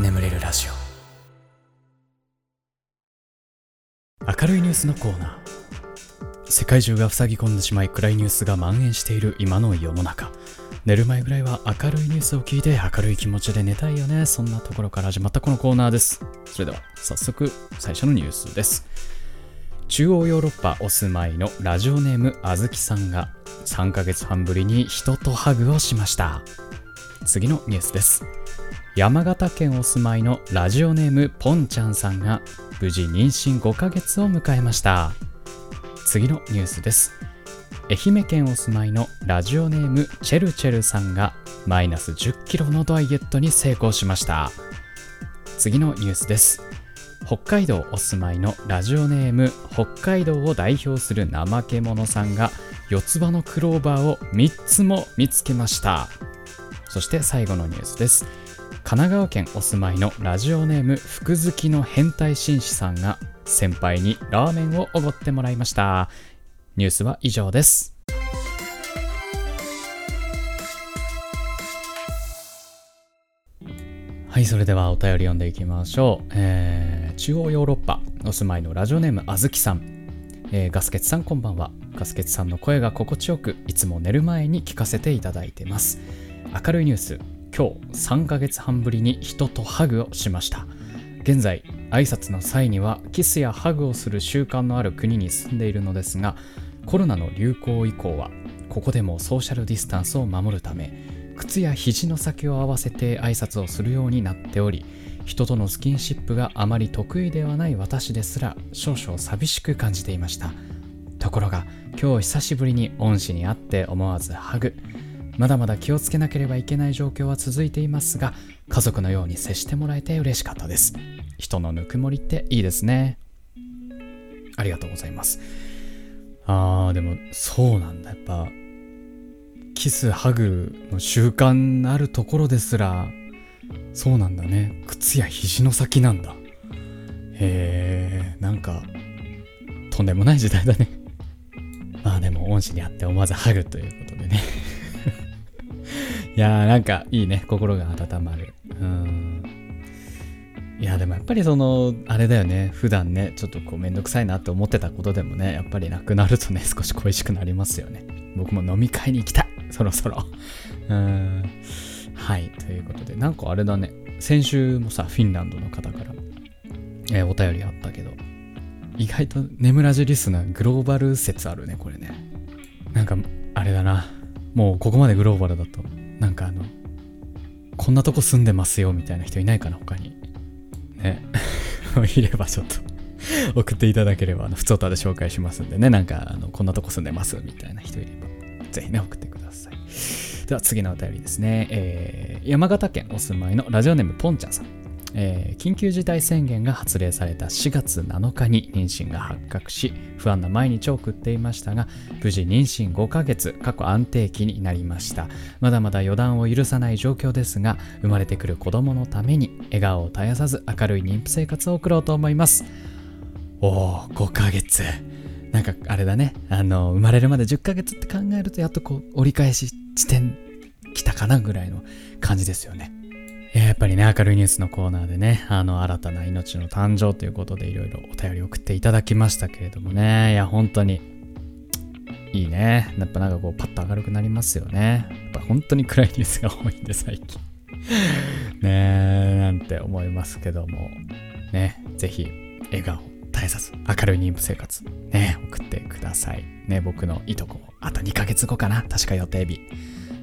眠れるラジオ。明るいニュースのコーナー。世界中が塞ぎ込んでしまい暗いニュースが蔓延している今の世の中。寝る前ぐらいは明るいニュースを聞いて明るい気持ちで寝たいよね。そんなところから始まったこのコーナーです。それでは早速最初のニュースです。中央ヨーロッパお住まいのラジオネームあずきさんが3ヶ月半ぶりに人とハグをしました。次のニュースです。山形県お住まいのラジオネームぽんちゃんさんが無事妊娠5ヶ月を迎えました。次のニュースです。愛媛県お住まいのラジオネームチェルチェルさんがマイナス1 0キロのダイエットに成功しました。次のニュースです。北海道お住まいのラジオネーム北海道を代表する怠け者さんが四つ葉のクローバーを3つも見つけました。そして最後のニュースです。神奈川県お住まいのラジオネーム福好きの変態紳士さんが先輩にラーメンをおごってもらいました。ニュースは以上です。はい、それではお便り読んでいきましょう。えー、中央ヨーロッパお住まいのラジオネームあずきさん。えー、ガスケツさんこんばんは。ガスケツさんの声が心地よく、いつも寝る前に聞かせていただいてます。明るいニュース、今日3ヶ月半ぶりに人とハグをしました。現在、挨拶の際にはキスやハグをする習慣のある国に住んでいるのですが、コロナの流行以降は、ここでもソーシャルディスタンスを守るため、靴や肘の先を合わせて挨拶をするようになっており人とのスキンシップがあまり得意ではない私ですら少々寂しく感じていました。ところが今日久しぶりに恩師に会って思わずハグ。まだまだ気をつけなければいけない状況は続いていますが家族のように接してもらえて嬉しかったです。人のぬくもりっていいですね。ありがとうございます。あーでもそうなんだ。やっぱキスハグの習慣あるところですらそうなんだね。靴や肘の先なんだ。へえなんかとんでもない時代だね。まあでも恩師に会って思わずハグということでね。いやーなんかいいね。心が温まる。うん。いやでもやっぱりそのあれだよね。普段ねちょっとこうめんどくさいなって思ってたことでもねやっぱりなくなるとね少し恋しくなりますよね。僕も飲み会に行きたい。そろそろ。うん。はい。ということで、なんかあれだね。先週もさ、フィンランドの方から、えー、お便りあったけど、意外と眠らじリスナーグローバル説あるね、これね。なんか、あれだな。もうここまでグローバルだと、なんかあの、こんなとこ住んでますよみたいな人いないかな、他に。ね。いればちょっと送っていただければ、あの、普通歌で紹介しますんでね。なんか、あの、こんなとこ住んでますみたいな人いれば。ぜひね、送ってください。では次のお便りですね。えー、山形県お住まいのラジオネームポンちゃんさん。えー、緊急事態宣言が発令された4月7日に妊娠が発覚し不安な毎日を送っていましたが無事妊娠5ヶ月過去安定期になりましたまだまだ予断を許さない状況ですが生まれてくる子供のために笑顔を絶やさず明るい妊婦生活を送ろうと思いますおお5ヶ月なんかあれだね、あの、生まれるまで10ヶ月って考えると、やっとこう、折り返し地点来たかなぐらいの感じですよね。やっぱりね、明るいニュースのコーナーでね、あの、新たな命の誕生ということでいろいろお便り送っていただきましたけれどもね、いや、本当に、いいね。やっぱなんかこう、パッと明るくなりますよね。やっぱ本当に暗いニュースが多いんで、最近。ねえ、なんて思いますけども、ね、ぜひ、笑顔絶えさず明るい妊婦生活、ね、送ってください。ね、僕のいとこ、あと2ヶ月後かな確か予定日。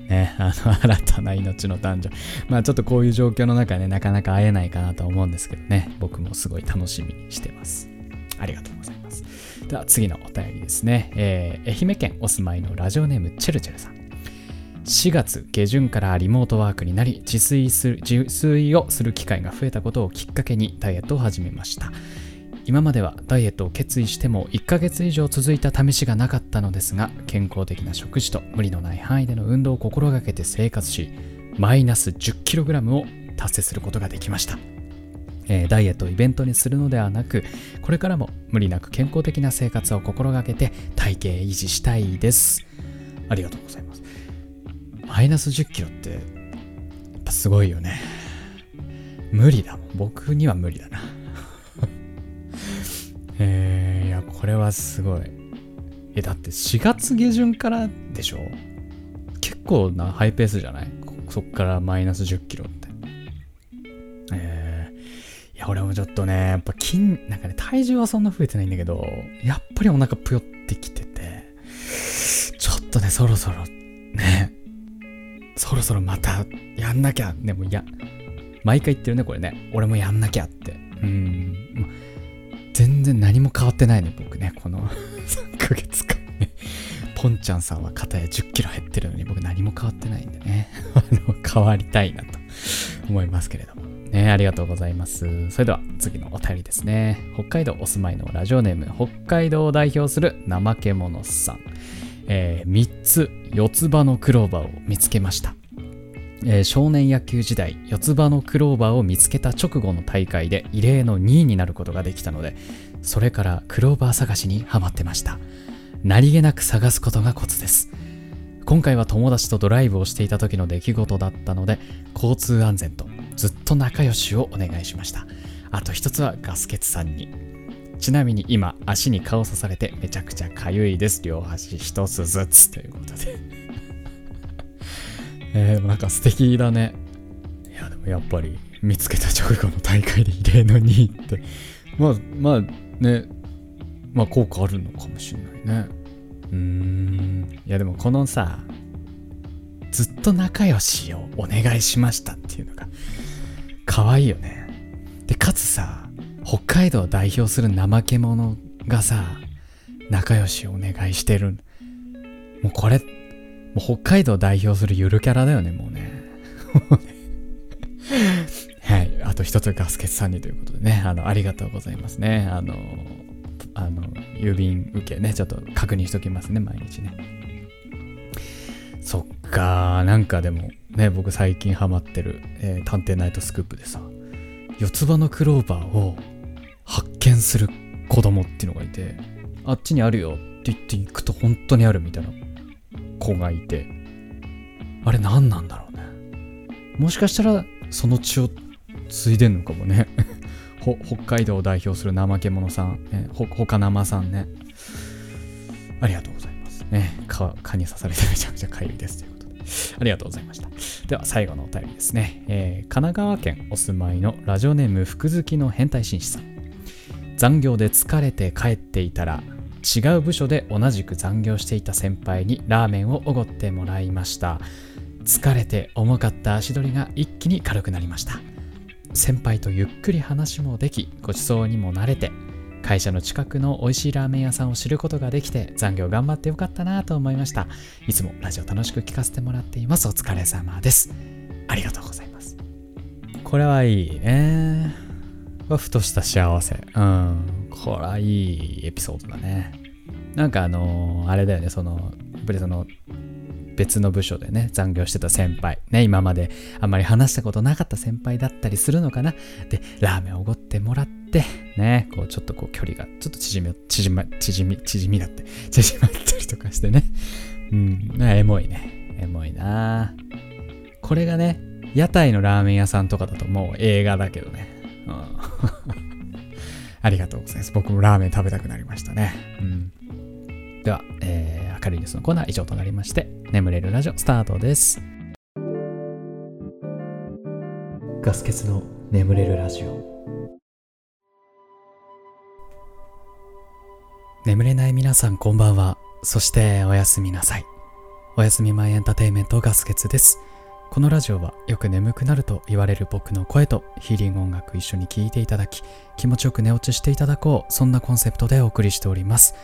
ね、あの、新たな命の誕生。まあちょっとこういう状況の中ね、なかなか会えないかなと思うんですけどね、僕もすごい楽しみにしてます。ありがとうございます。では次のお便りですね。えー、愛媛県お住まいのラジオネームチェルチェルさん。4月下旬からリモートワークになり自炊する自炊をする機会が増えたことをきっかけにダイエットを始めました今まではダイエットを決意しても1ヶ月以上続いた試しがなかったのですが健康的な食事と無理のない範囲での運動を心がけて生活しマイナス 10kg を達成することができました、えー、ダイエットをイベントにするのではなくこれからも無理なく健康的な生活を心がけて体型維持したいです。ありがとうございます。マイナス10キロってやっぱすごいよね。無理だもん。僕には無理だな。えー、いやこれはすごい。えだって4月下旬からでしょ？結構なハイペースじゃない？そっからマイナス10キロって。えー、いや俺もちょっとねやっぱ筋なんかね体重はそんな増えてないんだけどやっぱりお腹ぷよってきててちょっとねそろそろねそろそろまたやんなきゃ。でもいや毎回言ってるねこれね。俺もやんなきゃって。うん。然何も変わってないね僕ね。この 3ヶ月間ね。ポンちゃんさんは肩や10キロ減ってるのに僕何も変わってないんでね。あの変わりたいなと思いますけれども。ねありがとうございます。それでは次のお便りですね。北海道お住まいのラジオネーム北海道を代表する怠け者さん。えー、3つ四つ葉のクローバーを見つけました、えー、少年野球時代四つ葉のクローバーを見つけた直後の大会で異例の2位になることができたのでそれからクローバー探しにハマってました。何気なく探すことがコツです。今回は友達とドライブをしていた時の出来事だったので交通安全とずっと仲良しをお願いしました。あと一つはガスケツさんに。ちなみに今、足に顔刺されてめちゃくちゃかゆいです。両端一つずつということで。えー、なんか素敵だね。いや、でもやっぱり見つけた直後の大会で異例の2位って、まあ、まあね、まあ効果あるのかもしんないね。うーん。いや、でもこのさ、ずっと仲良しをお願いしましたっていうのが、可愛いよね。で、かつさ、北海道を代表する怠け者がさ、仲良しをお願いしてる。もうこれ、もう北海道を代表するゆるキャラだよね、もうね。と一つガスケツさんにということでね、あの、ありがとうございますね。あの、あの、郵便受けね、ちょっと確認しときますね、毎日ね。そっかなんかでも、ね、僕最近ハマってる、えー、探偵ナイトスクープでさ、四つ葉のクローバーを発見する子供っていうのがいて、あっちにあるよって言って行くと本当にあるみたいな子がいて、あれ何なんだろうね。もしかしたらその血を継いでんのかもね。北海道を代表する怠け者さん、ね、ほ、ほか生さんね。ありがとうございますね。蚊に刺されてめちゃくちゃかゆいですということで。ありがとうございました。では最後のお便りですね。えー、神奈川県お住まいのラジオネーム福月の変態紳士さん。残業で疲れて帰っていたら違う部署で同じく残業していた先輩にラーメンをおごってもらいました疲れて重かった足取りが一気に軽くなりました先輩とゆっくり話もできごちそうにも慣れて会社の近くの美味しいラーメン屋さんを知ることができて残業頑張ってよかったなと思いましたいつもラジオ楽しく聞かせてもらっていますお疲れ様ですありがとうございますこれはいいねふとした幸せ。うん。これはいいエピソードだね。なんかあのー、あれだよね、その、やっぱりその、別の部署でね、残業してた先輩。ね、今まであんまり話したことなかった先輩だったりするのかな。で、ラーメンおごってもらって、ね、こう、ちょっとこう、距離が、ちょっと縮み、縮ま、縮み、縮みだって、縮まったりとかしてね。うん、エモいね。エモいなこれがね、屋台のラーメン屋さんとかだともう映画だけどね。うん、ありがとうございます。僕もラーメン食べたくなりましたね。うん、では、えー、明るいニュースのコーナー以上となりまして、眠れるラジオスタートです。ガス欠の眠れるラジオ。眠れない皆さんこんばんは。そしておやすみなさい。おやすみ前エンターテイメントガス欠です。このラジオはよく眠くなると言われる僕の声とヒーリング音楽一緒に聴いていただき気持ちよく寝落ちしていただこうそんなコンセプトでお送りしております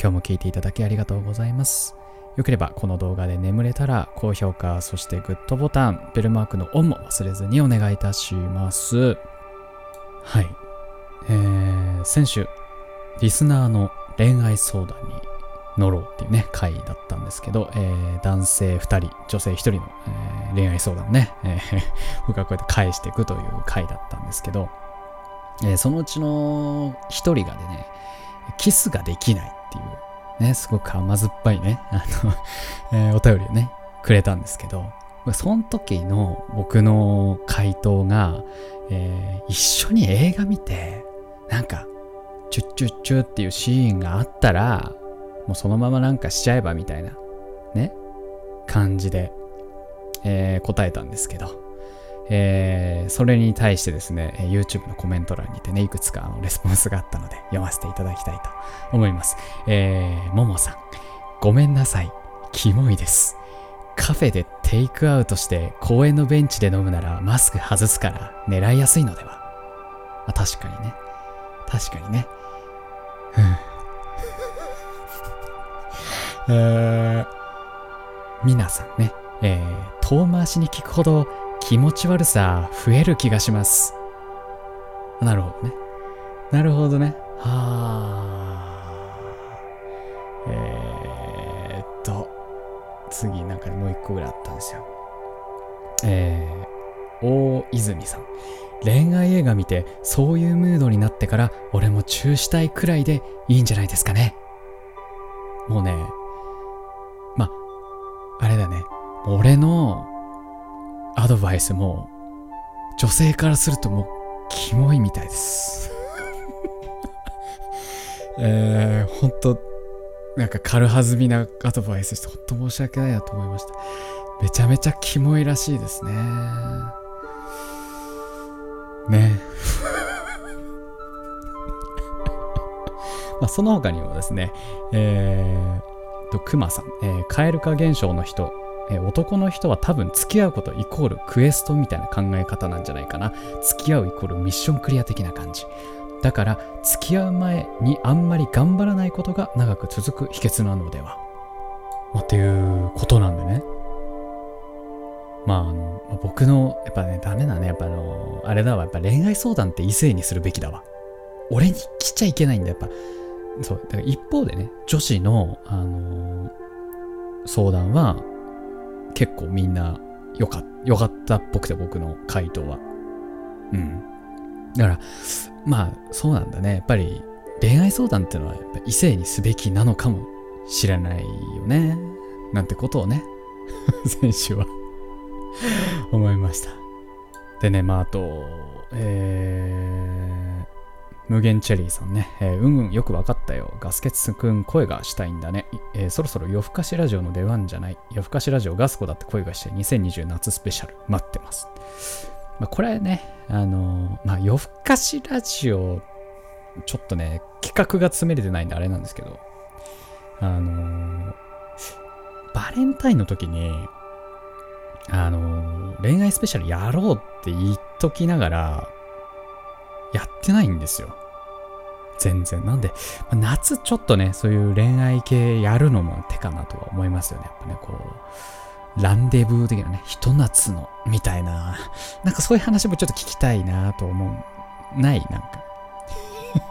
今日も聴いていただきありがとうございますよければこの動画で眠れたら高評価そしてグッドボタンベルマークのオンも忘れずにお願いいたします。はい。えー、先週リスナーの恋愛相談に乗ろうっていうね、回だったんですけど、えー、男性2人、女性1人の、えー、恋愛相談をね、えー、僕はこうやって返していくという回だったんですけど、えー、そのうちの1人がでね、キスができないっていう、ね、すごく甘酸っぱいね、あの、えー、お便りをね、くれたんですけど、その時の僕の回答が、えー、一緒に映画見て、なんか、チュッチュッチュっていうシーンがあったら、もうそのままなんかしちゃえばみたいな、ね、感じで、えー、答えたんですけど、えー、それに対してですね、YouTube のコメント欄にてね、いくつかあのレスポンスがあったので、読ませていただきたいと思います。えー、ももさん、ごめんなさい。キモいです。カフェでテイクアウトして公園のベンチで飲むならマスク外すから狙いやすいのではあ確かにね。確かにね。うん。えー、皆さんね、えー、遠回しに聞くほど気持ち悪さ増える気がします。なるほどね。なるほどね。はあ。えー、っと、次なんかもう一個ぐらいあったんですよ。えー、大泉さん。恋愛映画見てそういうムードになってから俺もチューしたいくらいでいいんじゃないですかね。もうね、ま、あれだね。俺のアドバイスも女性からするともうキモいみたいです。えー、ほんと、なんか軽はずみなアドバイスしてほんと申し訳ないなと思いました。めちゃめちゃキモいらしいですね。ね。まあ、その他にもですね、えー、と、クマさん、えー、蛙化現象の人、え、男の人は多分付き合うことイコールクエストみたいな考え方なんじゃないかな。付き合うイコールミッションクリア的な感じ。だから、付き合う前にあんまり頑張らないことが長く続く秘訣なのでは。まあ、っていうことなんでね。まあ、あの、僕の、やっぱね、ダメだね。やっぱあの、あれだわ。やっぱ恋愛相談って異性にするべきだわ。俺に来ちゃいけないんだ。やっぱ、そう。だから一方でね、女子の、あの相談は、結構みんな、よか、よかったっぽくて、僕の回答は。うん。だから、まあ、そうなんだね。やっぱり、恋愛相談ってのは、やっぱ異性にすべきなのかもしれないよね。なんてことをね、先週は 思いました。でね、まあ、あと、えー、無限チェリーさんね、えー、うんうん、よくわかったよ。ガスケツくん、声がしたいんだね。えー、そろそろ夜更かしラジオの出番じゃない。夜更かしラジオガスコだって声がして2020夏スペシャル待ってます。まあ、これね、あのー、まあ、夜更かしラジオ、ちょっとね、企画が詰めれてないんであれなんですけど、あの、バレンタインの時に、あの、恋愛スペシャルやろうって言っときながら、やってないんですよ。全然。なんで、夏ちょっとね、そういう恋愛系やるのも手かなとは思いますよね。やっぱね、こう、ランデブー的なね、ひと夏の、みたいな、なんかそういう話もちょっと聞きたいなと思う。ない？なんか。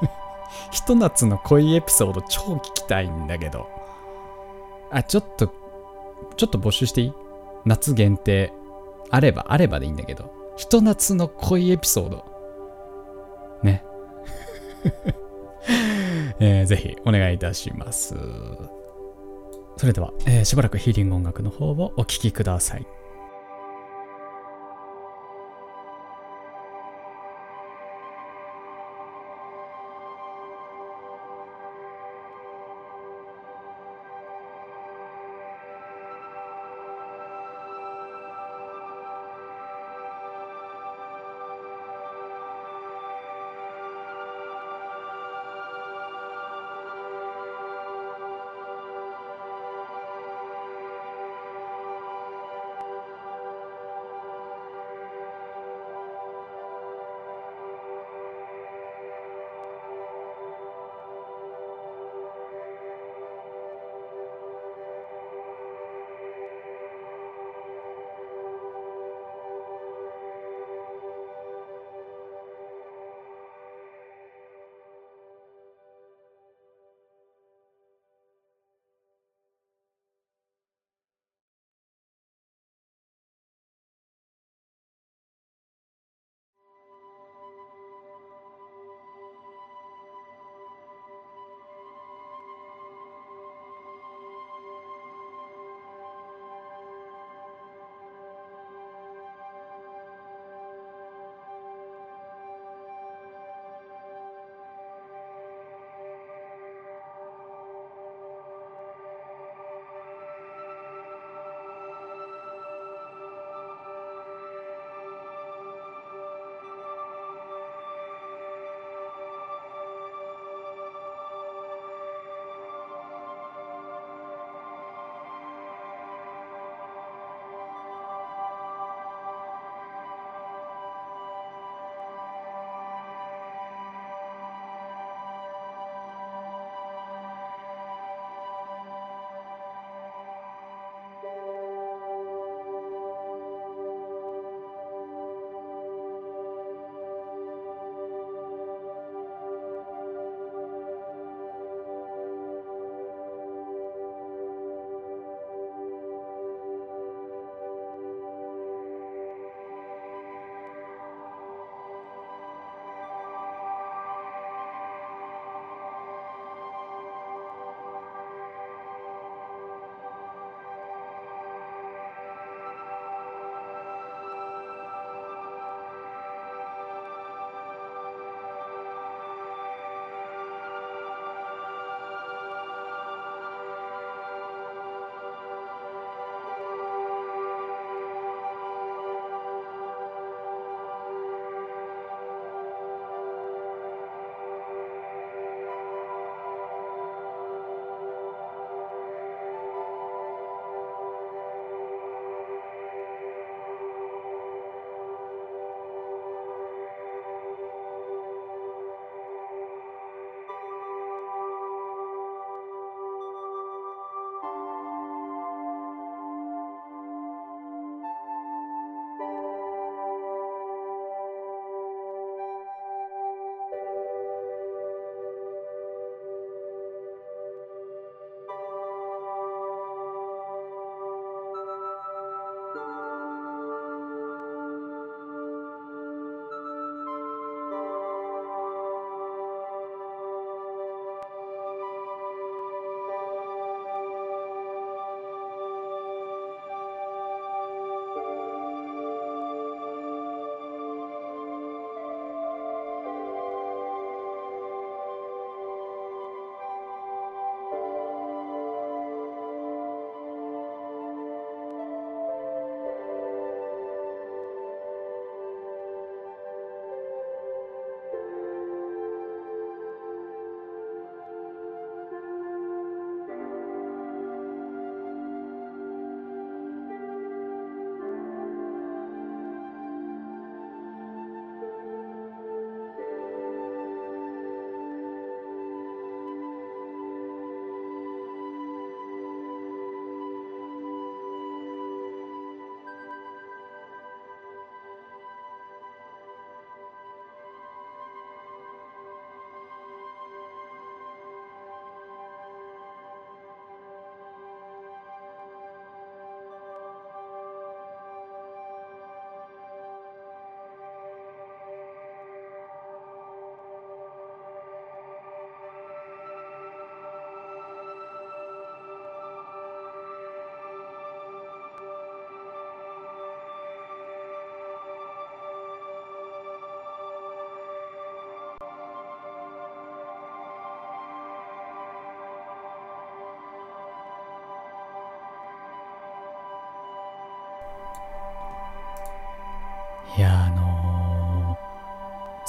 ひと夏の恋エピソード超聞きたいんだけど。あ、ちょっと、ちょっと募集していい？夏限定。あれば、あればでいいんだけど。ひと夏の恋エピソード。ね。えー、ぜひお願いいたします。それでは、えー、しばらくヒーリング音楽の方をお聴きください。い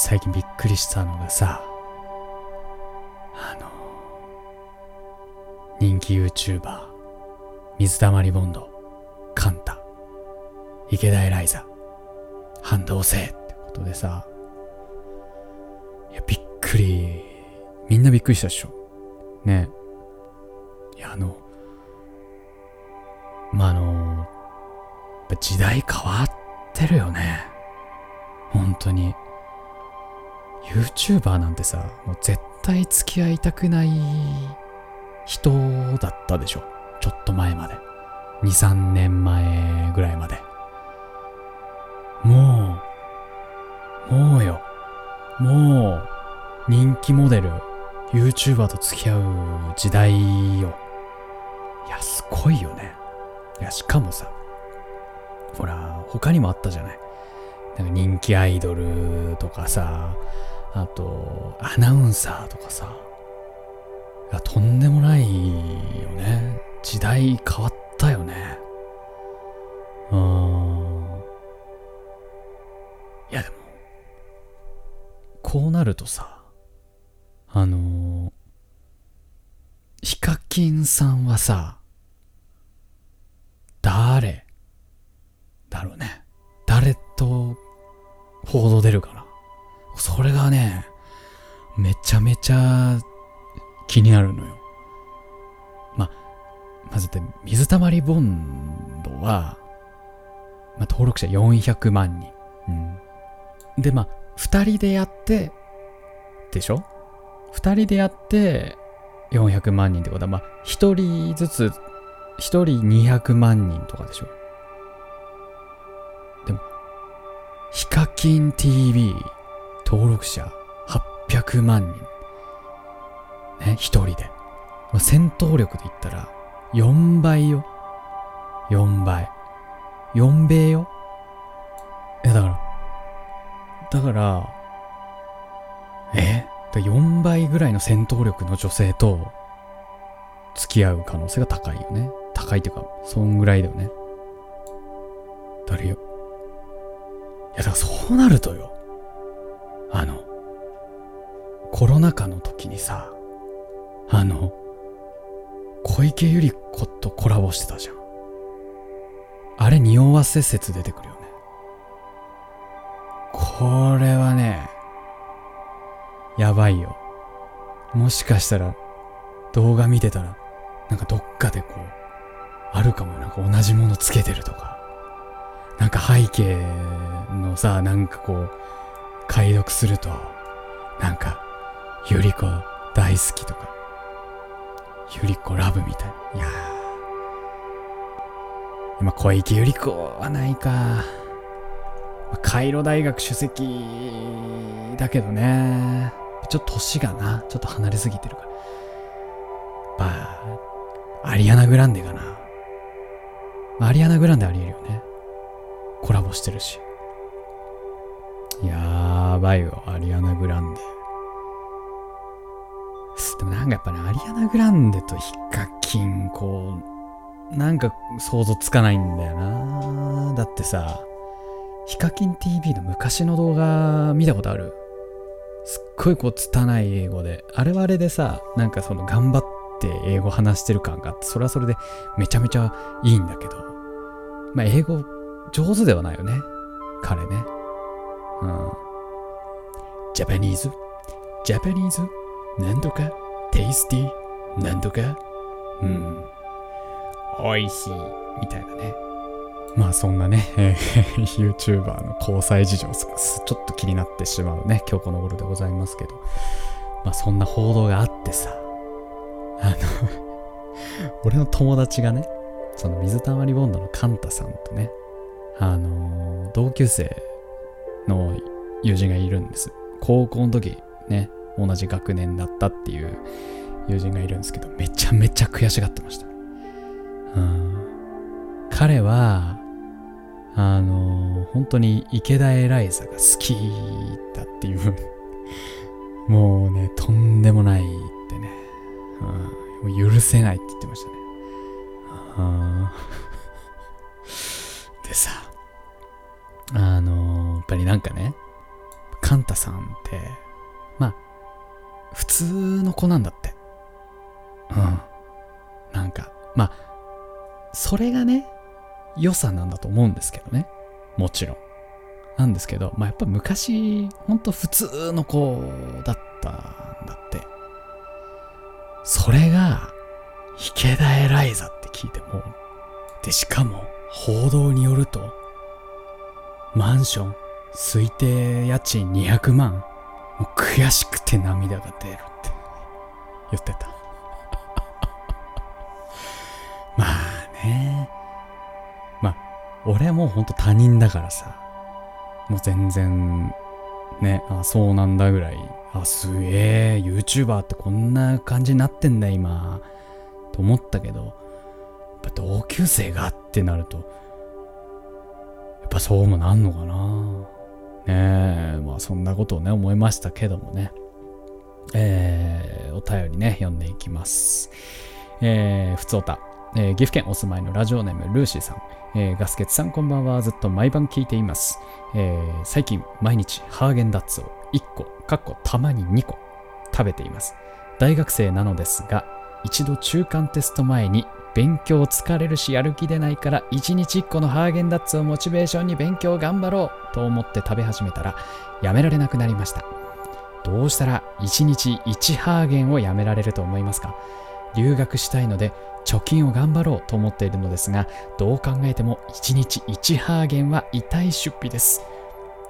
最近びっくりしたのがさ、あの、人気 YouTuber、水溜りボンド、カンタ、池田エライザ、反動性ってことでさ、いや、びっくり、みんなびっくりしたでしょ。ね。YouTuber なんてさもう絶対付き合いたくない人だったでしょ。ちょっと前まで。23年前ぐらいまで。もうもうよ。もう人気モデル YouTuber と付き合う時代よ。いやすごいよね。いやしかもさほら他にもあったじゃない。なんか人気アイドルとかさ、あと、アナウンサーとかさ、とんでもないよね。時代変わったよね。うん。いや、でも、こうなるとさ、あのー、ヒカキンさんはさ、誰だろうね。誰と報道出るかな。それがね、めちゃめちゃ気になるのよ。ま、まずって、水溜りボンドは、まあ、登録者400万人。うん。で、まあ、二人でやって、でしょ？二人でやって、400万人ってことは、まあ、一人ずつ、一人200万人とかでしょ？でもヒカキン TV 登録者800万人。ね、一人で。まあ戦闘力で言ったら4倍よ。4倍。4倍よ。え、だから、だから、え？だ4倍ぐらいの戦闘力の女性と付き合う可能性が高いよね。高いっていうか、そんぐらいだよね。誰よ。いや、だからそうなるとよ。あの、コロナ禍の時にさ、あの、小池百合子とコラボしてたじゃん。あれ、匂わせ説出てくるよね。これはね、やばいよ。もしかしたら、動画見てたら、なんかどっかでこう、あるかも。なんか同じものつけてるとか。なんか背景のさ、なんかこう、解読すると、なんか、ゆり子大好きとか、ゆり子ラブみたい。いやー。今、小池百合子はないか。カイロ大学首席だけどね。ちょっと年がな、ちょっと離れすぎてるから。まあ、アリアナ・グランデかな。アリアナ・グランデありえるよね。コラボしてるし。やばいよ、アリアナ・グランデ。でもなんかやっぱね、アリアナ・グランデとヒカキン、こう、なんか想像つかないんだよな。だってさ、ヒカキン TV の昔の動画見たことある？すっごいこう拙い英語で。あれはあれでさ、なんかその頑張って英語話してる感があって、それはそれでめちゃめちゃいいんだけど、まあ英語上手ではないよね。彼ね。うん。ジャパニーズ、ジャパニーズ、なんとか、テイスティー、なんとか、うん。美味しい、みたいなね。まあそんなね、えー、YouTuber の交際事情、ちょっと気になってしまうね、今日この頃でございますけど。まあそんな報道があってさ、あの 俺の友達がね、その水溜りボンドのカンタさんとね、あの同級生の友人がいるんです。高校の時ね、同じ学年だったっていう友人がいるんですけど、めちゃめちゃ悔しがってました。うん、彼は、あの本当に池田エライザが好きだっていうもうね、とんでもないってね、うん、もう許せないって言ってましたね。でさ、あのー、やっぱりなんかね、カンタさんって、まあ、普通の子なんだって。うん。なんか、まあ、それがね、良さなんだと思うんですけどね。もちろん。なんですけど、まあやっぱ昔、ほんと普通の子だったんだって。それが、池田エライザって聞いても、で、しかも、報道によると、マンション、推定家賃200万、もう悔しくて涙が出るって。言ってた。まあね。まあ、俺はもうほんと他人だからさ、もう全然、ね、あ、そうなんだぐらい、あ、すげえ、YouTuber ってこんな感じになってんだ今、と思ったけど、やっぱ同級生がってなると、っぱそうもなんのかな。ねえ、まあそんなことをね、思いましたけどもね。えー、お便りね、読んでいきます。えー、ふつおた。えー岐阜県お住まいのラジオネームルーシーさん、えーガスケツさんこんばんはずっと毎晩聞いています、えー最近毎日ハーゲンダッツを1個かっこたまに2個食べています大学生なのですが一度中間テスト前に勉強疲れるしやる気出ないから1日1個のハーゲンダッツをモチベーションに勉強頑張ろうと思って食べ始めたらやめられなくなりました。どうしたら1日1ハーゲンをやめられると思いますか？留学したいので貯金を頑張ろうと思っているのですがどう考えても1日1ハーゲンは痛い出費です。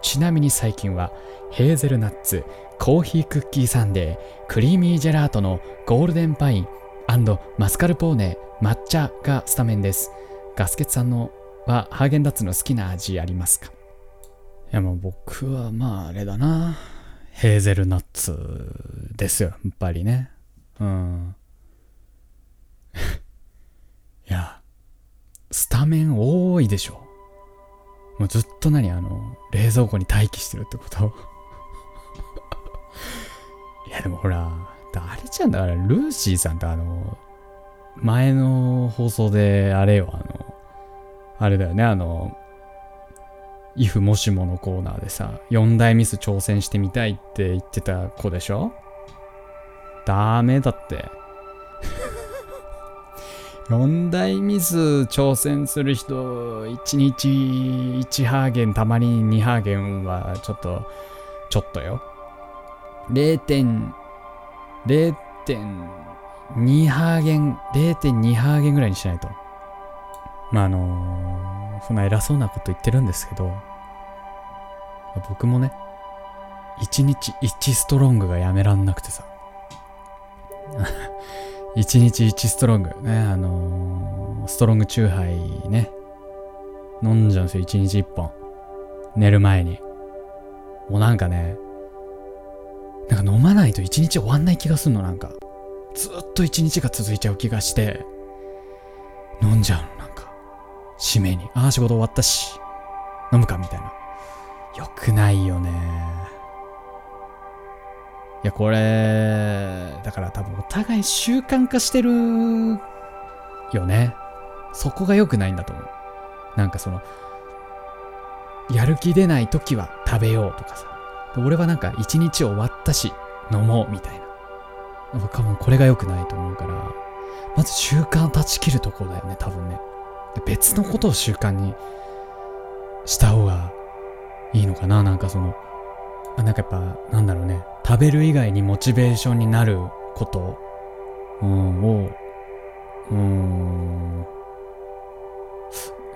ちなみに最近はヘーゼルナッツコーヒークッキーサンデークリーミージェラートのゴールデンパインマスカルポーネ抹茶がスタメンです。ガスケツさんのはハーゲンダッツの好きな味ありますか？いやもう僕はまああれだな。ヘーゼルナッツですよやっぱりね。うん。いや、スタメン多いでしょ。もうずっと何あの、冷蔵庫に待機してるってこと？いやでもほら、あれちゃんだ？から、ルーシーさんってあの、前の放送で、あれよ、あの、あれだよね、あの、イフもしものコーナーでさ、4大ミス挑戦してみたいって言ってた子でしょ？ダメだって。4大ミス挑戦する人、1日1ハーゲン、たまに2ハーゲンはちょっと、ちょっとよ。0.0.0 2ハーゲン、0.2ハーゲンぐらいにしないと。まあ、あのー、そんな偉そうなこと言ってるんですけど、僕もね、1日1ストロングがやめらんなくてさ。1日1ストロング。ね、あのー、ストロングチューハイね。飲んじゃうんですよ、1日1本。寝る前に。もうなんかね、なんか飲まないと1日終わんない気がすんの、なんか。ずっと1日が続いちゃう気がして、飲んじゃうの、なんか。締めに。ああ、仕事終わったし、飲むか、みたいな。よくないよね。いや、これ、だから多分お互い習慣化してるよね。そこが良くないんだと思う。なんかその、やる気出ない時は食べようとかさ。俺はなんか一日終わったし、飲もうみたいな。僕はもうこれが良くないと思うから、まず習慣断ち切るところだよね、多分ね。別のことを習慣にした方がいいのかな、なんかその、あなんかやっぱ、なんだろうね。食べる以外にモチベーションになること、うん、を、うん、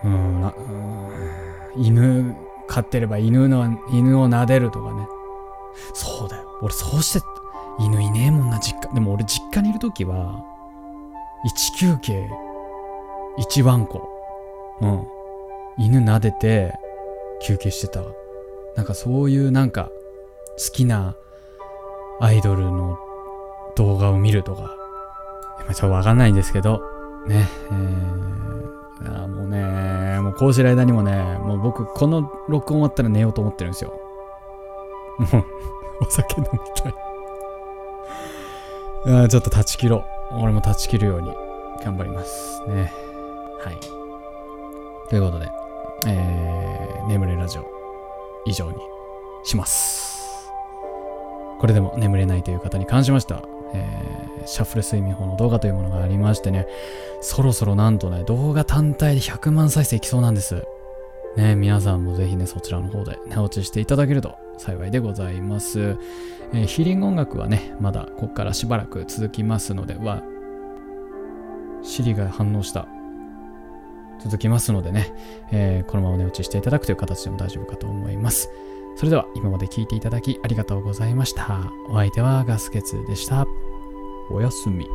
うん、なうん犬飼ってれば犬の、犬を撫でるとかね。そうだよ。俺そうして、犬いねえもんな、実家。でも俺実家にいるときは、1休憩、1ワンコ。うん。犬撫でて、休憩してた。なんかそういうなんか、好きなアイドルの動画を見るとか、まあちょっとわかんないんですけど、ね、えー、あもうね、もうこうしてる間にもね、もう僕、この録音終わったら寝ようと思ってるんですよ。もう、お酒飲みたい。あーちょっと断ち切ろう。俺も断ち切るように頑張りますね。はい。ということで、えー、眠れラジオ、以上にします。これでも眠れないという方に関しましては、えーシャッフル睡眠法の動画というものがありましてね、そろそろなんとね、動画単体で100万再生いきそうなんです。ね、皆さんもぜひね、そちらの方で寝落ちしていただけると幸いでございます。えーヒーリング音楽はね、まだここからしばらく続きますので、は、シリが反応した。続きますのでね、えーこのまま寝落ちしていただくという形でも大丈夫かと思います。それでは今まで聞いていただきありがとうございました。お相手はガスケツでした。おやすみ。